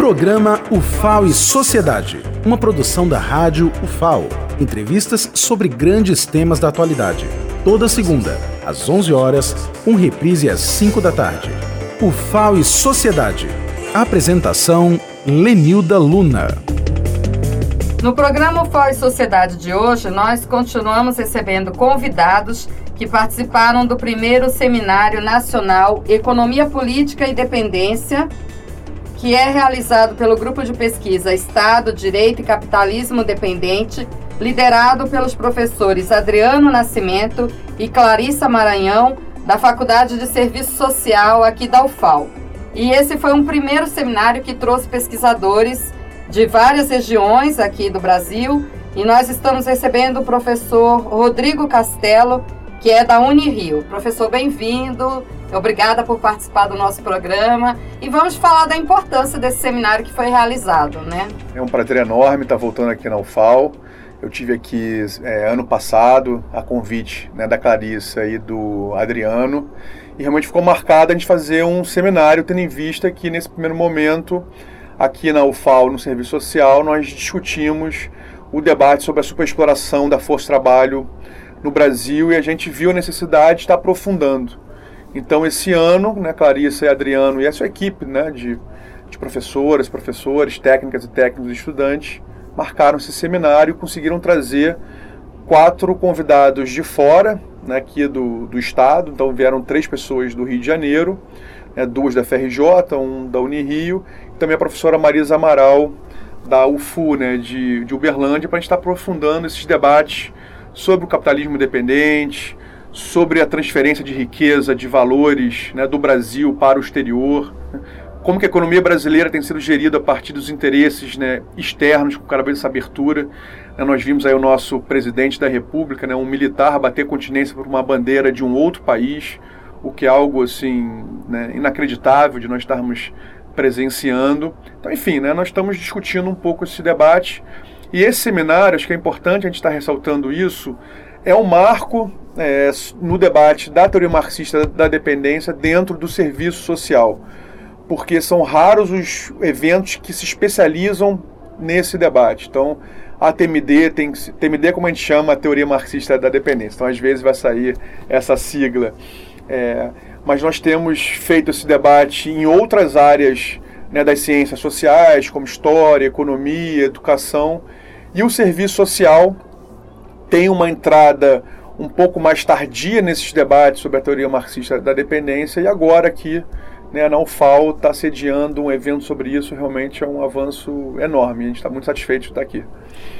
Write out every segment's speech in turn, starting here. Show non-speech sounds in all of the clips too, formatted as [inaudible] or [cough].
Programa UFAO e Sociedade, uma produção da rádio UFAO. Entrevistas sobre grandes temas da atualidade. Toda segunda, às 11 horas, com reprise às 5 da tarde. UFAO e Sociedade. Apresentação Lenilda Luna. No programa UFAO e Sociedade de hoje, nós continuamos recebendo convidados que participaram do primeiro Seminário Nacional Economia Política e Dependência que é realizado pelo grupo de pesquisa Estado, Direito e Capitalismo Dependente, liderado pelos professores Adriano Nascimento e Clarissa Maranhão, da Faculdade de Serviço Social aqui da UFAL. E esse foi um primeiro seminário que trouxe pesquisadores de várias regiões aqui do Brasil, e nós estamos recebendo o professor Rodrigo Castelo, que é da Unirio. Professor, bem-vindo. Obrigada por participar do nosso programa e vamos falar da importância desse seminário que foi realizado, né? É um prazer enorme estar voltando aqui na UFAL. Eu tive aqui é, ano passado a convite né, da Clarissa e do Adriano e realmente ficou marcado a gente fazer um seminário tendo em vista que nesse primeiro momento aqui na UFAL, no Serviço Social, nós discutimos o debate sobre a superexploração da força de trabalho no Brasil e a gente viu a necessidade de estar aprofundando. Então, esse ano, né, Clarissa e Adriano e a sua equipe né, de, de professoras, professores, técnicas e técnicos e estudantes marcaram esse seminário e conseguiram trazer quatro convidados de fora, né, aqui do, do estado. Então, vieram três pessoas do Rio de Janeiro, né, duas da FRJ, um da Unirio, e também a professora Marisa Amaral, da UFU, né, de, de Uberlândia, para a gente estar aprofundando esses debates sobre o capitalismo dependente, sobre a transferência de riqueza, de valores né, do Brasil para o exterior, né? como que a economia brasileira tem sido gerida a partir dos interesses né, externos, com cada vez essa abertura. Né, nós vimos aí o nosso presidente da República, né, um militar bater continência por uma bandeira de um outro país, o que é algo assim né, inacreditável de nós estarmos presenciando. Então, enfim, nós estamos discutindo um pouco esse debate. E esse seminário, acho que é importante a gente estar ressaltando isso, é um marco é, no debate da teoria marxista da dependência dentro do serviço social, porque são raros os eventos que se especializam nesse debate. Então, a TMD tem TMD é como a gente chama a teoria marxista da dependência. Então, às vezes vai sair essa sigla. É, mas nós temos feito esse debate em outras áreas né, das ciências sociais, como história, economia, educação, e o serviço social tem uma entrada um pouco mais tardia nesses debates sobre a teoria marxista da dependência e agora aqui né, a UFAO está sediando um evento sobre isso, realmente é um avanço enorme. A gente está muito satisfeito de estar aqui.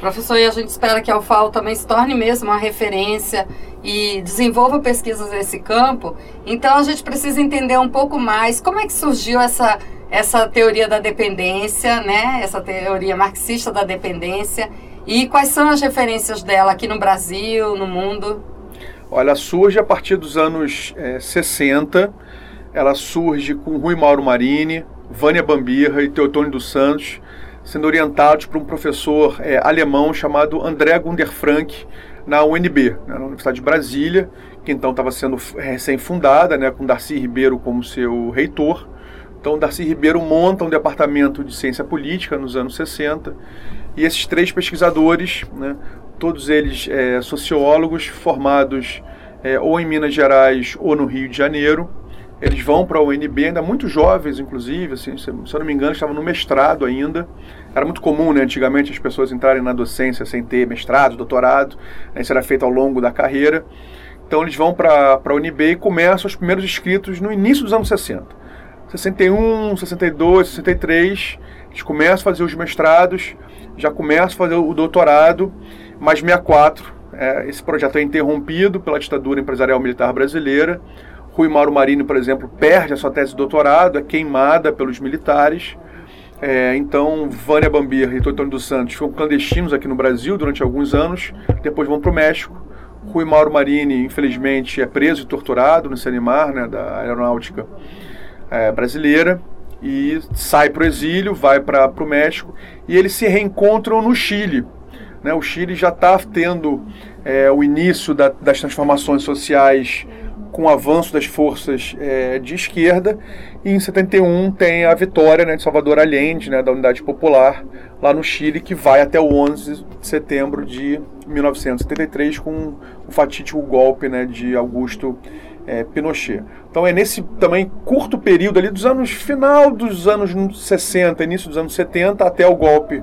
Professor, e a gente espera que a UFAO também se torne mesmo uma referência e desenvolva pesquisas nesse campo. Então a gente precisa entender um pouco mais como é que surgiu essa, essa teoria da dependência, né, essa teoria marxista da dependência e quais são as referências dela aqui no Brasil, no mundo? Olha, surge a partir dos anos é, 60. Ela surge com Rui Mauro Marini, Vânia Bambirra e Teotônio dos Santos, sendo orientados por um professor é, alemão chamado André Gunder Frank, na UNB, né, na Universidade de Brasília, que então estava sendo recém-fundada, né, com Darcy Ribeiro como seu reitor. Então, Darcy Ribeiro monta um departamento de ciência política nos anos 60 e esses três pesquisadores, né, todos eles é, sociólogos formados é, ou em Minas Gerais ou no Rio de Janeiro, eles vão para a UNB, ainda muito jovens, inclusive, assim, se, eu não me engano, estavam no mestrado ainda. Era muito comum, né, antigamente, as pessoas entrarem na docência sem ter mestrado, doutorado. Né, isso era feito ao longo da carreira. Então, eles vão para a UNB e começam os primeiros escritos no início dos anos 60. 61, 62, 63, eles começam a fazer os mestrados já começo a fazer o doutorado, mas 64, é, esse projeto é interrompido pela ditadura empresarial militar brasileira. Rui Mauro Marini, por exemplo, perde a sua tese de doutorado, é queimada pelos militares. É, então, Vânia Bambir e Totônio dos Santos foram clandestinos aqui no Brasil durante alguns anos, depois vão para o México. Rui Mauro Marini, infelizmente, é preso e torturado no Sanimar, né, da aeronáutica é, brasileira e sai para o exílio, vai para o México e eles se reencontram no Chile. Né? O Chile já está tendo é, o início da, das transformações sociais com o avanço das forças é, de esquerda, e em 71 tem a vitória né, de Salvador Allende, né, da Unidade Popular, lá no Chile, que vai até o 11 de setembro de 1973, com o fatídico golpe né, de Augusto é, Pinochet. Então é nesse também curto período ali dos anos final dos anos 60, início dos anos 70, até o golpe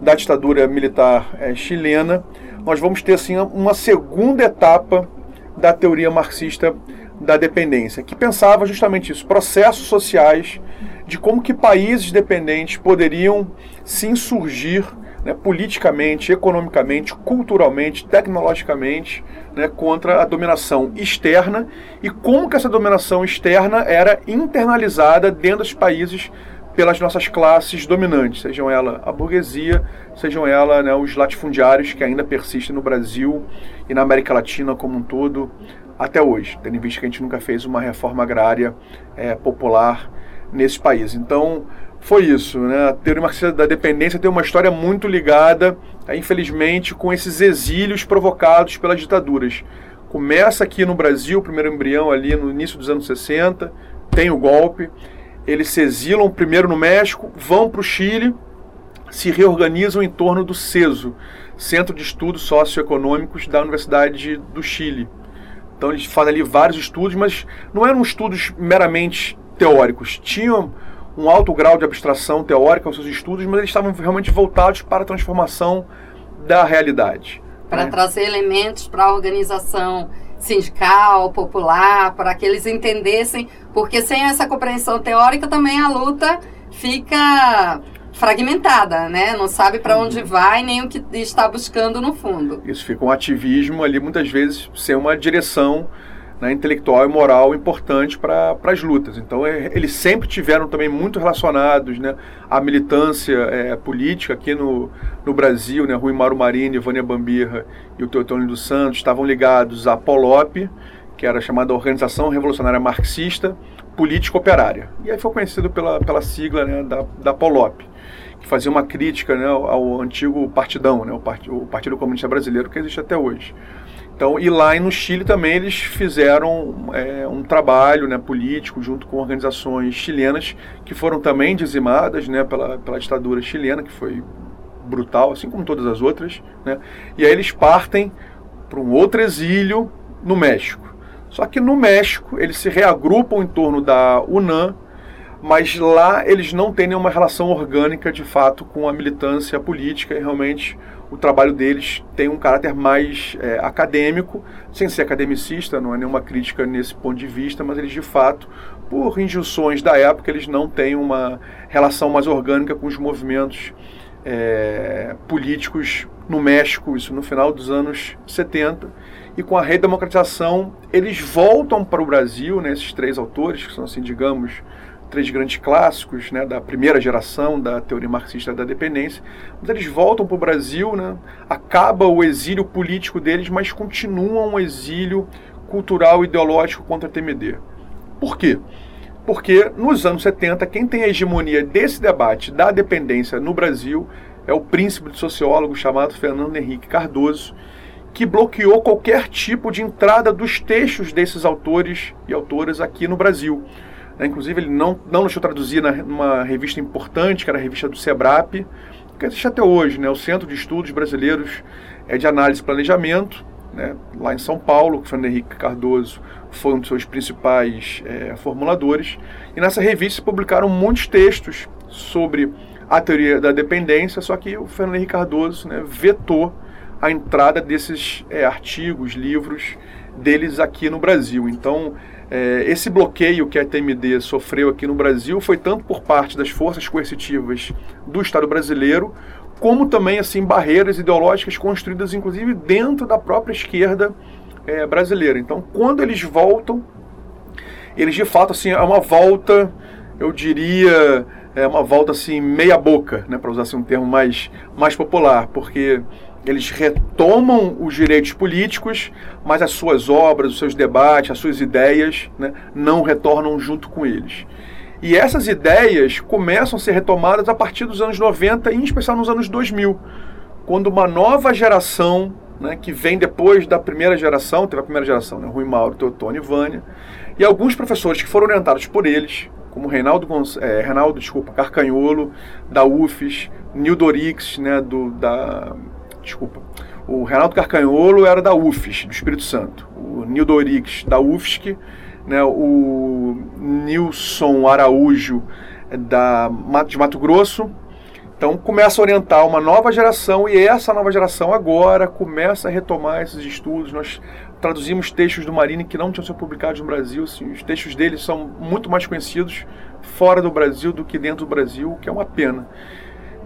da ditadura militar é, chilena, nós vamos ter assim uma segunda etapa da teoria marxista da dependência, que pensava justamente isso, processos sociais de como que países dependentes poderiam se insurgir né, politicamente, economicamente, culturalmente, tecnologicamente, né, contra a dominação externa e como que essa dominação externa era internalizada dentro dos países pelas nossas classes dominantes, sejam ela a burguesia, sejam ela né, os latifundiários que ainda persistem no Brasil e na América Latina como um todo até hoje, tendo em vista que a gente nunca fez uma reforma agrária é, popular nesse país. Então, foi isso. Né? A teoria marxista da dependência tem uma história muito ligada, infelizmente, com esses exílios provocados pelas ditaduras. Começa aqui no Brasil, o primeiro embrião ali no início dos anos 60, tem o golpe, eles se exilam primeiro no México, vão para o Chile, se reorganizam em torno do CESO, Centro de Estudos Socioeconômicos da Universidade do Chile. Então eles fazem ali vários estudos, mas não eram estudos meramente teóricos. Tinham um alto grau de abstração teórica aos seus estudos, mas eles estavam realmente voltados para a transformação da realidade. Para né? trazer elementos para a organização sindical, popular, para que eles entendessem, porque sem essa compreensão teórica também a luta fica fragmentada, né? Não sabe para onde uhum. vai nem o que está buscando no fundo. Isso fica um ativismo ali muitas vezes sem uma direção né, intelectual e moral importante para as lutas. Então, é, eles sempre tiveram também muito relacionados né, à militância é, política aqui no, no Brasil. Né, Rui Mauro Marini, Vânia Bambirra e o Teotônio dos Santos estavam ligados à POLOP, que era chamada Organização Revolucionária Marxista Política Operária. E aí foi conhecido pela, pela sigla né, da, da POLOP, que fazia uma crítica né, ao antigo partidão, né, o Partido Comunista Brasileiro, que existe até hoje. Então, e lá no Chile também eles fizeram é, um trabalho né, político junto com organizações chilenas que foram também dizimadas né, pela, pela ditadura chilena, que foi brutal, assim como todas as outras. Né? E aí eles partem para um outro exílio no México. Só que no México eles se reagrupam em torno da UNAM, mas lá eles não têm nenhuma relação orgânica de fato com a militância política e realmente o trabalho deles tem um caráter mais é, acadêmico, sem ser academicista, não é nenhuma crítica nesse ponto de vista, mas eles de fato, por injunções da época, eles não têm uma relação mais orgânica com os movimentos é, políticos no México, isso no final dos anos 70. E com a redemocratização, eles voltam para o Brasil, né, esses três autores, que são, assim, digamos, três grandes clássicos né, da primeira geração da teoria marxista da dependência, mas eles voltam para o Brasil, né, acaba o exílio político deles, mas continuam um exílio cultural e ideológico contra a TMD. Por quê? Porque nos anos 70, quem tem a hegemonia desse debate da dependência no Brasil é o príncipe de sociólogo chamado Fernando Henrique Cardoso, que bloqueou qualquer tipo de entrada dos textos desses autores e autoras aqui no Brasil. Né? Inclusive, ele não, não deixou traduzir na, numa revista importante, que era a revista do SEBRAP, que existe até hoje, né? o Centro de Estudos Brasileiros é de Análise e Planejamento, né? lá em São Paulo, que o Fernando Henrique Cardoso foi um dos seus principais é, formuladores. E nessa revista se publicaram muitos textos sobre a teoria da dependência, só que o Fernando Henrique Cardoso né, vetou a entrada desses é, artigos, livros deles aqui no Brasil. Então, é, esse bloqueio que a TMD sofreu aqui no Brasil foi tanto por parte das forças coercitivas do Estado brasileiro, como também assim barreiras ideológicas construídas inclusive dentro da própria esquerda é, brasileira. Então, quando eles voltam, eles de fato assim é uma volta, eu diria, é uma volta assim meia boca, né, para usar assim, um termo mais mais popular, porque eles retomam os direitos políticos, mas as suas obras, os seus debates, as suas ideias né, não retornam junto com eles. E essas ideias começam a ser retomadas a partir dos anos 90, em especial nos anos 2000, quando uma nova geração né, que vem depois da primeira geração, teve a primeira geração, né, Rui Mauro, Teotônio e Vânia, e alguns professores que foram orientados por eles, como Reinaldo, é, Reinaldo desculpa, Carcanholo, da UFES, Nildo Orix, né, do, da, desculpa, o Reinaldo Carcanholo era da UFES, do Espírito Santo, o Nildo Orix, da UFSC, né, o Nilson Araújo, da, de Mato Grosso, então começa a orientar uma nova geração e essa nova geração agora começa a retomar esses estudos. Nós traduzimos textos do Marini que não tinham sido publicados no Brasil. Assim, os textos dele são muito mais conhecidos fora do Brasil do que dentro do Brasil, o que é uma pena.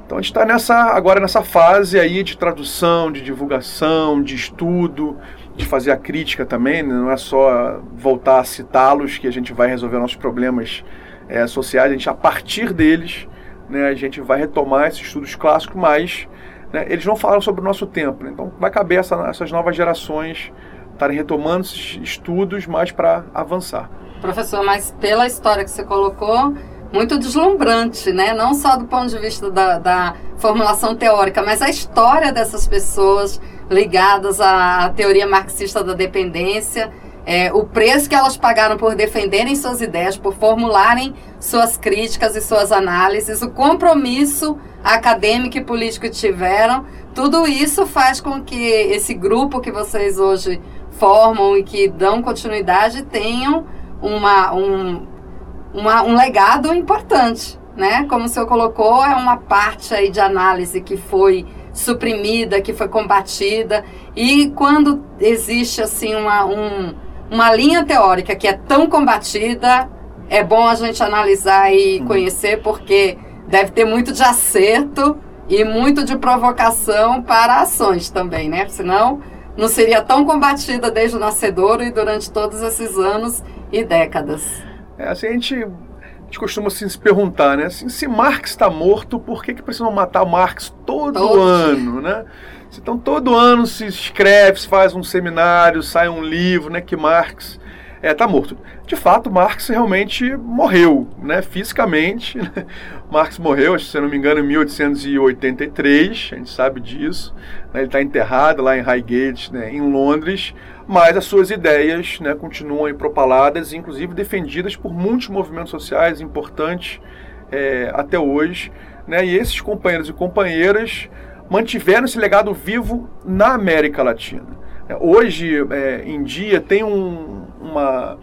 Então a gente está nessa, agora nessa fase aí de tradução, de divulgação, de estudo, de fazer a crítica também. Né? Não é só voltar a citá-los que a gente vai resolver nossos problemas é, sociais. A gente, a partir deles, né, a gente vai retomar esses estudos clássicos, mas né, eles não falam sobre o nosso tempo. Né? Então vai caber essa, essas novas gerações estarem retomando esses estudos mais para avançar. Professor, mas pela história que você colocou, muito deslumbrante, né? Não só do ponto de vista da, da formulação teórica, mas a história dessas pessoas ligadas à teoria marxista da dependência é, o preço que elas pagaram por defenderem suas ideias, por formularem suas críticas e suas análises, o compromisso acadêmico e político que tiveram, tudo isso faz com que esse grupo que vocês hoje formam e que dão continuidade tenham uma, um, uma, um legado importante. Né? Como o senhor colocou, é uma parte aí de análise que foi suprimida, que foi combatida. E quando existe assim uma, um, uma linha teórica que é tão combatida, é bom a gente analisar e uhum. conhecer, porque deve ter muito de acerto e muito de provocação para ações também, né? Senão não seria tão combatida desde o nascedor e durante todos esses anos e décadas. É, assim, a gente, a gente costuma assim, se perguntar, né? Assim, se Marx está morto, por que, que precisam matar Marx todo, todo ano, né? Então todo ano se escreve, se faz um seminário, sai um livro, né, que Marx é, tá morto. De fato, Marx realmente morreu, né, fisicamente. Né? [laughs] Marx morreu, se eu não me engano, em 1883, a gente sabe disso. Né, ele está enterrado lá em Highgate, né, em Londres, mas as suas ideias né, continuam propaladas, inclusive defendidas por muitos movimentos sociais importantes é, até hoje. Né, e esses companheiros e companheiras mantiveram esse legado vivo na América Latina. Hoje é, em dia tem um, uma,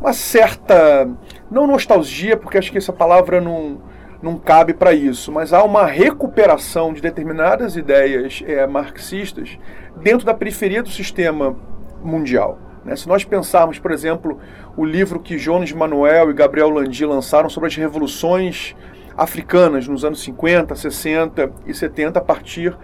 uma certa, não nostalgia, porque acho que essa palavra não, não cabe para isso, mas há uma recuperação de determinadas ideias é, marxistas dentro da periferia do sistema mundial. Né? Se nós pensarmos, por exemplo, o livro que Jones Manuel e Gabriel Landi lançaram sobre as revoluções africanas nos anos 50, 60 e 70 a partir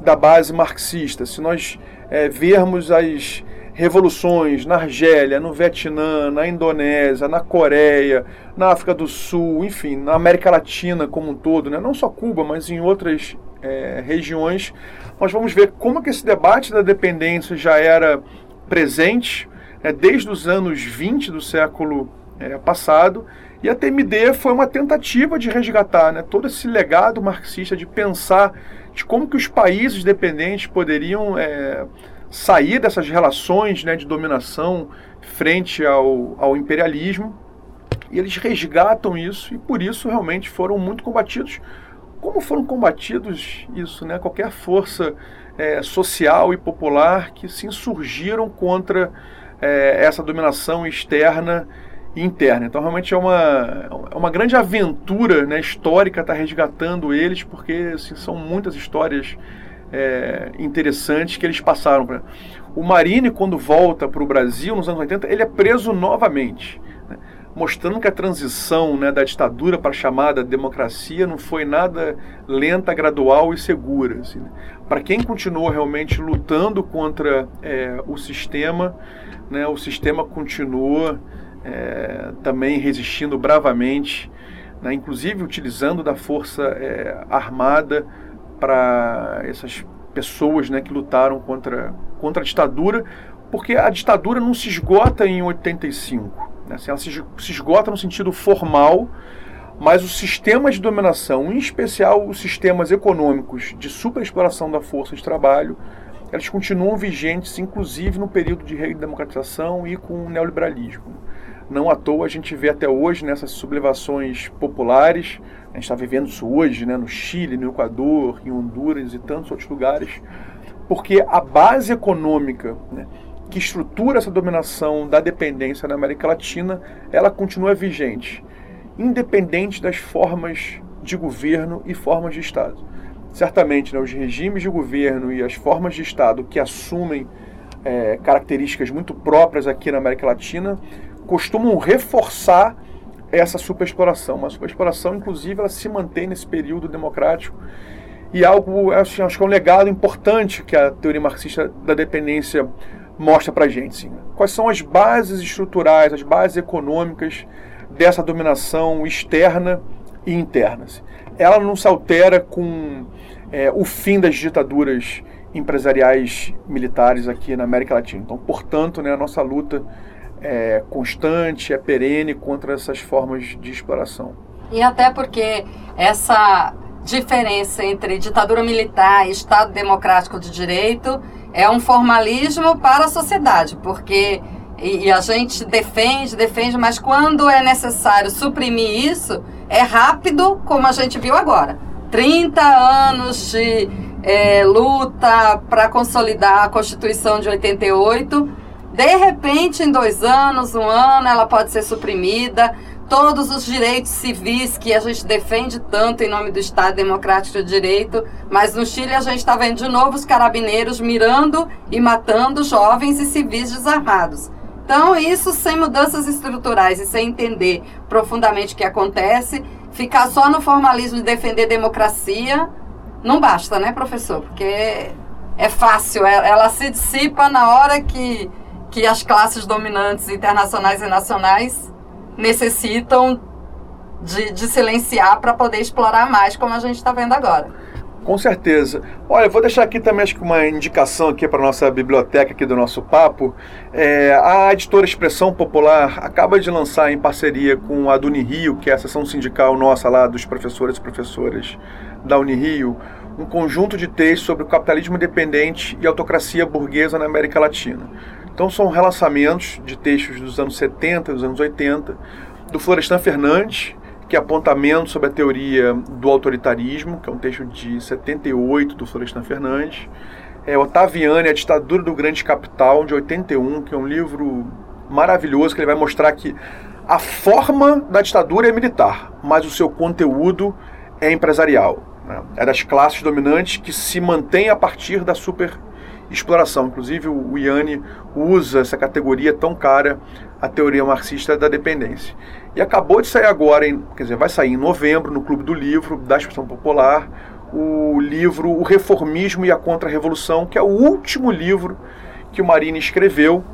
da base marxista. Se nós é, vermos as revoluções na Argélia, no Vietnã, na Indonésia, na Coreia, na África do Sul, enfim, na América Latina como um todo, né? não só Cuba, mas em outras é, regiões, nós vamos ver como que esse debate da dependência já era presente né, desde os anos 20 do século é, passado e a TMD foi uma tentativa de resgatar né, todo esse legado marxista, de pensar de como que os países dependentes poderiam é, sair dessas relações né, de dominação frente ao, ao imperialismo. E eles resgatam isso e por isso realmente foram muito combatidos. Como foram combatidos isso? Né? Qualquer força é, social e popular que se insurgiram contra é, essa dominação externa interna. Então, realmente é uma, é uma grande aventura né, histórica estar tá resgatando eles, porque assim, são muitas histórias é, interessantes que eles passaram. Pra... O Marini, quando volta para o Brasil, nos anos 80, ele é preso novamente, né, mostrando que a transição né, da ditadura para a chamada democracia não foi nada lenta, gradual e segura. Assim, né? Para quem continuou realmente lutando contra é, o sistema, né, o sistema continua é, também resistindo bravamente, né, inclusive utilizando da força é, armada para essas pessoas né, que lutaram contra, contra a ditadura, porque a ditadura não se esgota em 85. Né, assim, ela se, esgota no sentido formal, mas os sistemas de dominação, em especial os sistemas econômicos de superexploração da força de trabalho, elas continuam vigentes, inclusive no período de redemocratização e com o neoliberalismo. Não à toa a gente vê até hoje nessas sublevações populares, a gente está vivendo isso hoje né, no Chile, no Equador, em Honduras e tantos outros lugares, porque a base econômica né, que estrutura essa dominação da dependência na América Latina, ela continua vigente, independente das formas de governo e formas de Estado. Certamente, né, os regimes de governo e as formas de Estado que assumem é, características muito próprias aqui na América Latina costumam reforçar essa superexploração. Uma superexploração, inclusive, ela se mantém nesse período democrático e algo, acho, acho que é um legado importante que a teoria marxista da dependência mostra para gente. Sim. Quais são as bases estruturais, as bases econômicas dessa dominação externa e interna? Ela não se altera com é, o fim das ditaduras empresariais militares aqui na América Latina. Então, portanto, né, a nossa luta é constante, é perene contra essas formas de exploração. E até porque essa diferença entre ditadura militar e Estado democrático de direito é um formalismo para a sociedade, porque e, a gente defende, defende, mas quando é necessário suprimir isso, é rápido, como a gente viu agora. 30 anos de é, luta para consolidar a Constituição de 88 de repente, em dois anos, um ano, ela pode ser suprimida. Todos os direitos civis que a gente defende tanto em nome do Estado Democrático de Direito, mas no Chile a gente está vendo de novo os carabineiros mirando e matando jovens e civis desarmados. Então, isso sem mudanças estruturais e sem entender profundamente o que acontece, ficar só no formalismo de defender democracia, não basta, né, professor? Porque é fácil, é, ela se dissipa na hora que que as classes dominantes internacionais e nacionais necessitam de, de silenciar para poder explorar mais, como a gente está vendo agora. Com certeza. Olha, vou deixar aqui também acho que uma indicação aqui para nossa biblioteca aqui do nosso papo. É, a editora Expressão Popular acaba de lançar em parceria com a do Unirio, que é a seção sindical nossa lá dos professores e professoras da Unirio, um conjunto de textos sobre o capitalismo independente e autocracia burguesa na América Latina. Então são relançamentos de textos dos anos 70 e dos anos 80, do Florestan Fernandes, que é apontamento sobre a teoria do autoritarismo, que é um texto de 78 do Florestan Fernandes. É Otaviani, A Ditadura do Grande Capital, de 81, que é um livro maravilhoso, que ele vai mostrar que a forma da ditadura é militar, mas o seu conteúdo é empresarial. Né? É das classes dominantes que se mantém a partir da super exploração. Inclusive, o Iane usa essa categoria tão cara, a teoria marxista da dependência. E acabou de sair agora, em, quer dizer, vai sair em novembro, no Clube do Livro, da Expressão Popular, o livro O Reformismo e a Contra-Revolução, que é o último livro que o Marini escreveu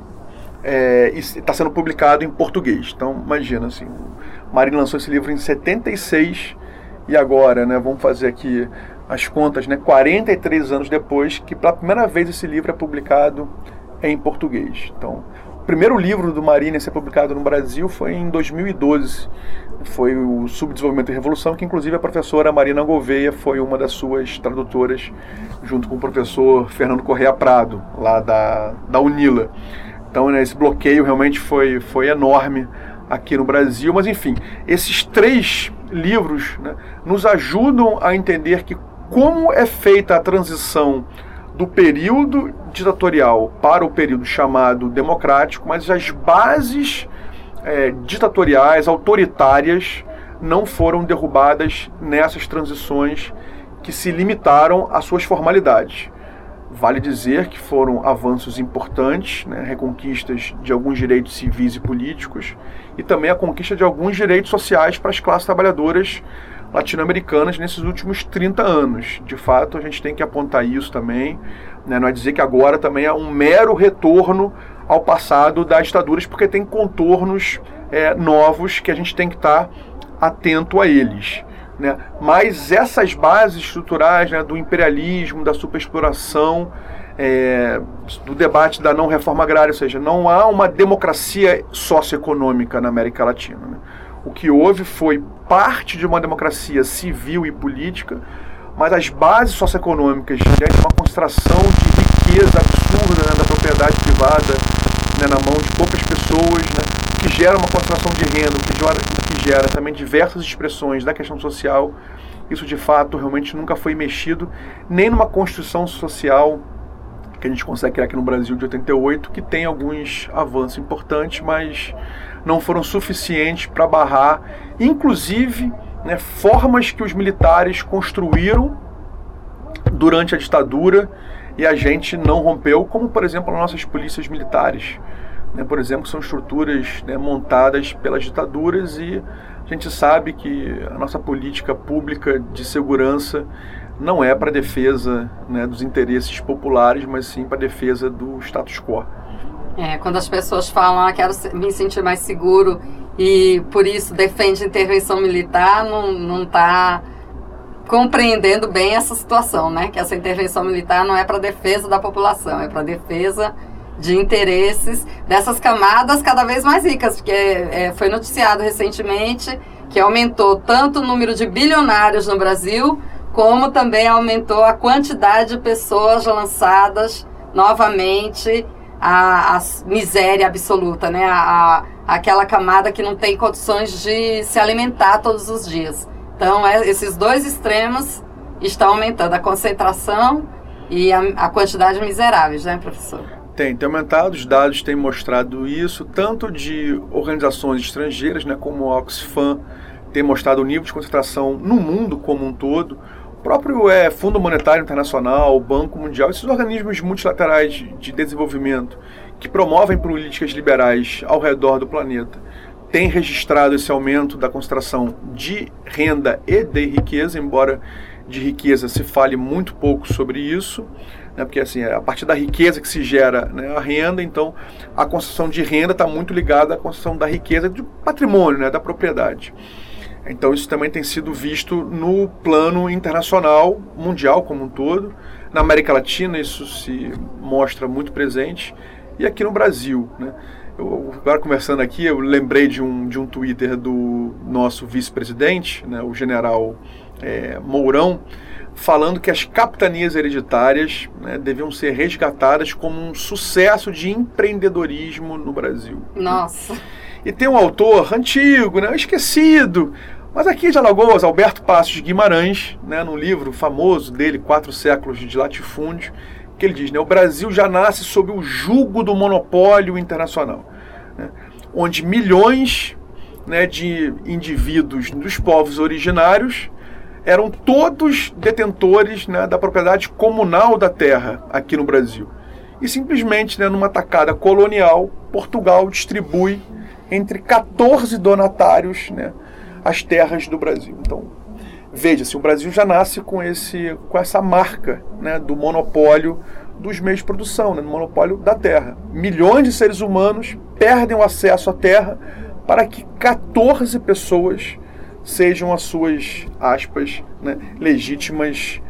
é, e está sendo publicado em português. Então, imagina, assim, o Marini lançou esse livro em 76 e agora, né, vamos fazer aqui as contas, né, 43 anos depois, que pela primeira vez esse livro é publicado em português. Então, o primeiro livro do Marini a ser publicado no Brasil foi em 2012. Foi o Subdesenvolvimento e Revolução, que inclusive a professora Marina Gouveia foi uma das suas tradutoras, junto com o professor Fernando Correia Prado, lá da, da Unila. Então, né, esse bloqueio realmente foi, foi enorme aqui no Brasil. Mas, enfim, esses três livros né, nos ajudam a entender que como é feita a transição do período ditatorial para o período chamado democrático, mas as bases é, ditatoriais, autoritárias, não foram derrubadas nessas transições que se limitaram às suas formalidades. Vale dizer que foram avanços importantes, né, reconquistas de alguns direitos civis e políticos, e também a conquista de alguns direitos sociais para as classes trabalhadoras latino-americanas nesses últimos 30 anos. De fato, a gente tem que apontar isso também. Né? Não é dizer que agora também é um mero retorno ao passado das ditaduras, porque tem contornos é, novos que a gente tem que estar atento a eles. Né? Mas essas bases estruturais né, do imperialismo, da superexploração, é, do debate da não reforma agrária, ou seja, não há uma democracia socioeconômica na América Latina. Né? O que houve foi parte de uma democracia civil e política, mas as bases socioeconômicas, diante de uma concentração de riqueza absurda né, da propriedade privada né, na mão de poucas pessoas, né, que gera uma concentração de renda, que gera, que gera também diversas expressões da questão social. Isso de fato realmente nunca foi mexido, nem numa Constituição Social que a gente consegue criar aqui no Brasil de 88, que tem alguns avanços importantes, mas não foram suficientes para barrar, inclusive, né, formas que os militares construíram durante a ditadura e a gente não rompeu, como por exemplo as nossas polícias militares. Né, por exemplo, são estruturas né, montadas pelas ditaduras e a gente sabe que a nossa política pública de segurança não é para defesa né, dos interesses populares, mas sim para defesa do status quo. É, quando as pessoas falam, ah, quero me sentir mais seguro e por isso defende intervenção militar, não está compreendendo bem essa situação, né? Que essa intervenção militar não é para defesa da população, é para defesa de interesses dessas camadas cada vez mais ricas, porque é, foi noticiado recentemente que aumentou tanto o número de bilionários no Brasil, como também aumentou a quantidade de pessoas lançadas novamente à, à miséria absoluta, né? A, a, aquela camada que não tem condições de se alimentar todos os dias. Então, é, esses dois extremos estão aumentando a concentração e a, a quantidade de miseráveis, né, professor? Tem, tem aumentado, os dados têm mostrado isso, tanto de organizações estrangeiras, né, como o Oxfam, tem mostrado o nível de concentração no mundo como um todo. O próprio é, Fundo Monetário Internacional, o Banco Mundial, esses organismos multilaterais de desenvolvimento que promovem políticas liberais ao redor do planeta têm registrado esse aumento da concentração de renda e de riqueza, embora de riqueza se fale muito pouco sobre isso, né, porque assim, é a partir da riqueza que se gera né, a renda, então a construção de renda está muito ligada à construção da riqueza do patrimônio, né, da propriedade. Então isso também tem sido visto no plano internacional, mundial como um todo. Na América Latina isso se mostra muito presente e aqui no Brasil, né? Eu, agora conversando aqui, eu lembrei de um, de um Twitter do nosso vice-presidente, né, o general é, Mourão, falando que as capitanias hereditárias né, deviam ser resgatadas como um sucesso de empreendedorismo no Brasil. Nossa! E tem um autor antigo, né, esquecido, mas aqui de Alagoas, Alberto Passos Guimarães, né, num livro famoso dele, Quatro Séculos de Latifúndio, que ele diz, né, o Brasil já nasce sob o jugo do monopólio internacional, né, onde milhões né, de indivíduos dos povos originários eram todos detentores né, da propriedade comunal da terra aqui no Brasil. E simplesmente, né, numa tacada colonial, Portugal distribui entre 14 donatários né, as terras do Brasil. Então, veja-se, o Brasil já nasce com, esse, com essa marca né, do monopólio dos meios de produção, né, do monopólio da terra. Milhões de seres humanos perdem o acesso à terra para que 14 pessoas sejam as suas, aspas, né, legítimas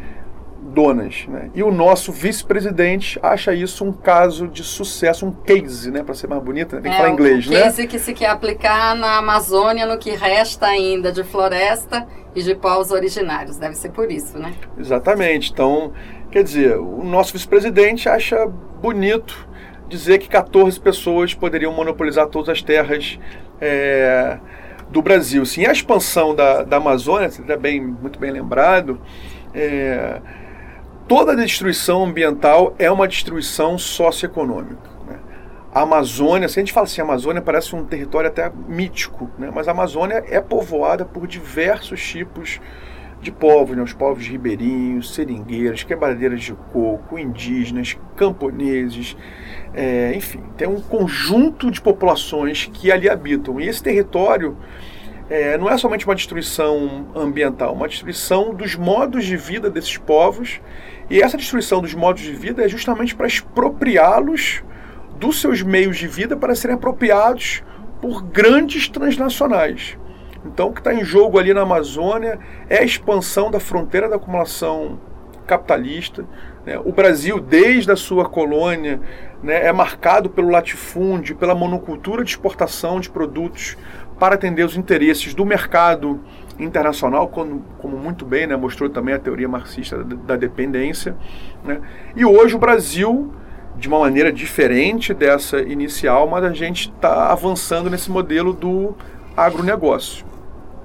donas. Né? E o nosso vice-presidente acha isso um caso de sucesso, um case, né? para ser mais bonito, né? tem que é, falar inglês. Um case né? que se quer aplicar na Amazônia, no que resta ainda de floresta e de povos originários. Deve ser por isso, né? Exatamente. Então, quer dizer, o nosso vice-presidente acha bonito dizer que 14 pessoas poderiam monopolizar todas as terras é, do Brasil. Sim, a expansão da, da Amazônia, você está bem, muito bem lembrado, é, toda destruição ambiental é uma destruição socioeconômica. Né? A Amazônia, se a gente fala assim, a Amazônia parece um território até mítico, né? mas a Amazônia é povoada por diversos tipos de povos, né? os povos ribeirinhos, seringueiras, quebradeiras de coco, indígenas, camponeses, é, enfim, tem um conjunto de populações que ali habitam. E esse território é, não é somente uma destruição ambiental, uma destruição dos modos de vida desses povos e essa destruição dos modos de vida é justamente para expropriá-los dos seus meios de vida para serem apropriados por grandes transnacionais. Então, o que está em jogo ali na Amazônia é a expansão da fronteira da acumulação capitalista. Né? O Brasil, desde a sua colônia, né, é marcado pelo latifúndio, pela monocultura de exportação de produtos para atender os interesses do mercado internacional, como, como muito bem né, mostrou também a teoria marxista da, da dependência. Né? E hoje o Brasil, de uma maneira diferente dessa inicial, mas a gente está avançando nesse modelo do agronegócio.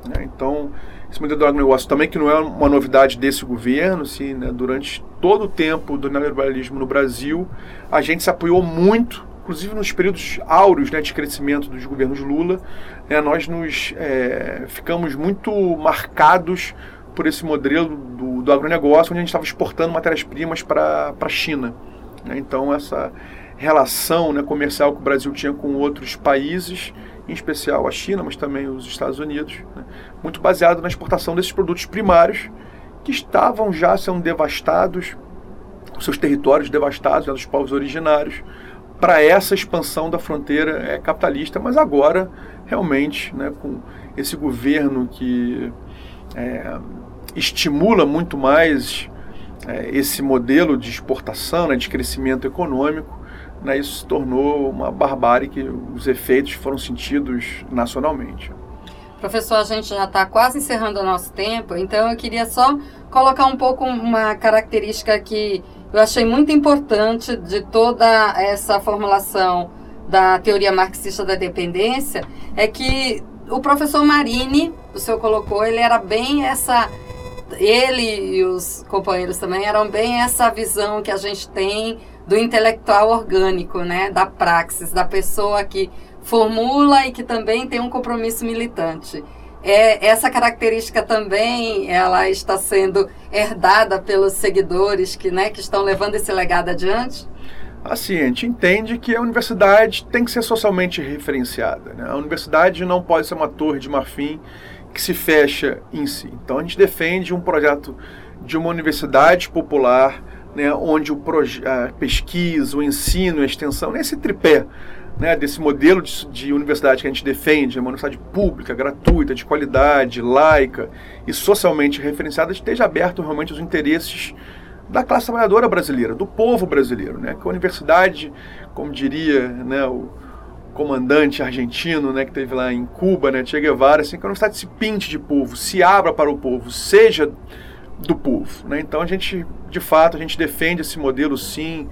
Né? Então, esse modelo do agronegócio também, que não é uma novidade desse governo, assim, né? durante todo o tempo do neoliberalismo no Brasil, a gente se apoiou muito inclusive nos períodos áureos né, de crescimento dos governos Lula, né, nós nos é, ficamos muito marcados por esse modelo do, do agronegócio, onde a gente estava exportando matérias-primas para a China. Né, então, essa relação né, comercial que o Brasil tinha com outros países, em especial a China, mas também os Estados Unidos, né, muito baseado na exportação desses produtos primários que estavam já sendo devastados, seus territórios devastados né, dos povos originários, para essa expansão da fronteira é, capitalista, mas agora realmente, né, com esse governo que é, estimula muito mais é, esse modelo de exportação, né, de crescimento econômico, né, isso se tornou uma barbárie que os efeitos foram sentidos nacionalmente. Professor, a gente já está quase encerrando o nosso tempo, então eu queria só colocar um pouco uma característica que eu achei muito importante de toda essa formulação da teoria marxista da dependência é que o professor Marini, o senhor colocou, ele era bem essa ele e os companheiros também eram bem essa visão que a gente tem do intelectual orgânico, né, da praxis, da pessoa que formula e que também tem um compromisso militante. É, essa característica também ela está sendo herdada pelos seguidores que, né, que estão levando esse legado adiante? Assim, a gente entende que a universidade tem que ser socialmente referenciada. Né? A universidade não pode ser uma torre de marfim que se fecha em si. Então a gente defende um projeto de uma universidade popular, né, onde o a pesquisa, o ensino, a extensão, nesse tripé né, desse modelo de, de, universidade que a gente defende, uma universidade pública, gratuita, de qualidade, laica e socialmente referenciada, esteja aberto realmente aos interesses da classe trabalhadora brasileira, do povo brasileiro, né, que a universidade, como diria né, o comandante argentino né, que teve lá em Cuba, né, Che Guevara, assim, que a universidade se pinte de povo, se abra para o povo, seja do povo. Né? Então a gente, de fato, a gente defende esse modelo sim,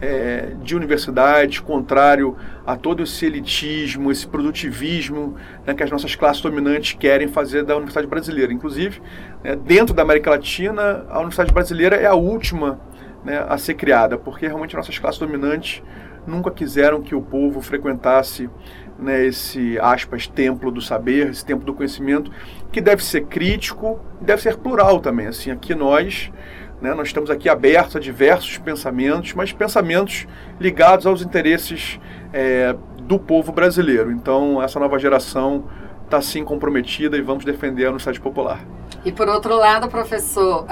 é, de universidade, contrário a todo esse elitismo, esse produtivismo né, que as nossas classes dominantes querem fazer da Universidade Brasileira. Inclusive, né, dentro da América Latina, a Universidade Brasileira é a última né, a ser criada, porque realmente nossas classes dominantes nunca quiseram que o povo frequentasse né, esse, aspas, templo do saber, esse templo do conhecimento, que deve ser crítico, deve ser plural também. Assim, aqui nós né? Nós estamos aqui abertos a diversos pensamentos, mas pensamentos ligados aos interesses é, do povo brasileiro. Então, essa nova geração está sim comprometida e vamos defender a Universidade Popular. E por outro lado, professor,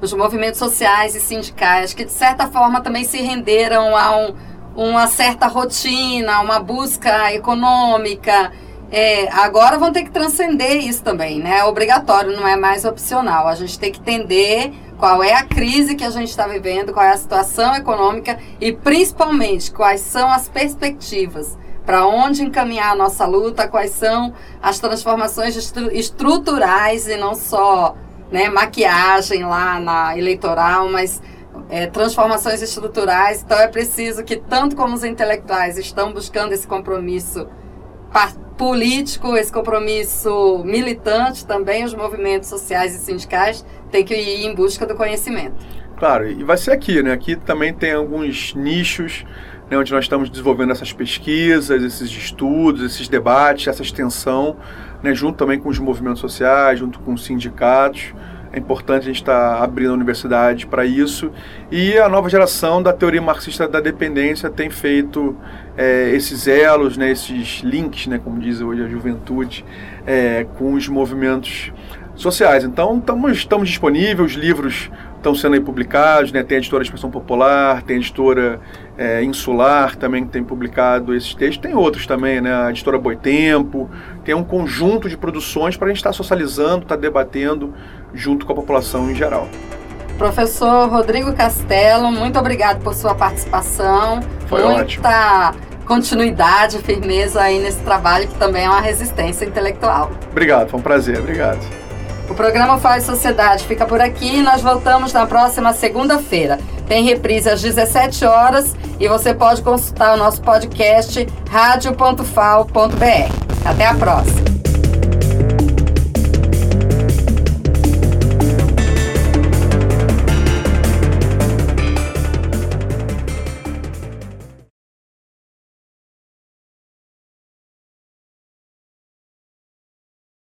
os movimentos sociais e sindicais, que de certa forma também se renderam a um, uma certa rotina, uma busca econômica, é, agora vão ter que transcender isso também, né? É obrigatório, não é mais opcional. A gente tem que entender qual é a crise que a gente está vivendo, qual é a situação econômica e principalmente quais são as perspectivas para onde encaminhar a nossa luta, quais são as transformações estru estruturais e não só né, maquiagem lá na eleitoral, mas é, transformações estruturais. Então é preciso que tanto como os intelectuais estão buscando esse compromisso político, esse compromisso militante também, os movimentos sociais e sindicais têm que ir em busca do conhecimento. Claro, e vai ser aqui, né? Aqui também tem alguns nichos né, onde nós estamos desenvolvendo essas pesquisas, esses estudos, esses debates, essa extensão, né, junto também com os movimentos sociais, junto com os sindicatos. É importante a gente estar abrindo a universidade para isso. E a nova geração da teoria marxista da dependência tem feito é, esses elos, né, esses links, né, como diz hoje a juventude, é, com os movimentos sociais. Então, estamos, estamos disponíveis, os livros estão sendo aí publicados, né? tem a editora Expressão Popular, tem a editora é, Insular também que tem publicado esses textos, tem outros também, né? a editora Boitempo, tem um conjunto de produções para a gente estar tá socializando, estar tá debatendo junto com a população em geral. Professor Rodrigo Castelo, muito obrigado por sua participação. Foi Muita ótimo continuidade, firmeza aí nesse trabalho que também é uma resistência intelectual. Obrigado, foi um prazer, obrigado. O programa Faz Sociedade fica por aqui e nós voltamos na próxima segunda-feira. Tem reprise às 17 horas e você pode consultar o nosso podcast radio.fal.br. Até a próxima.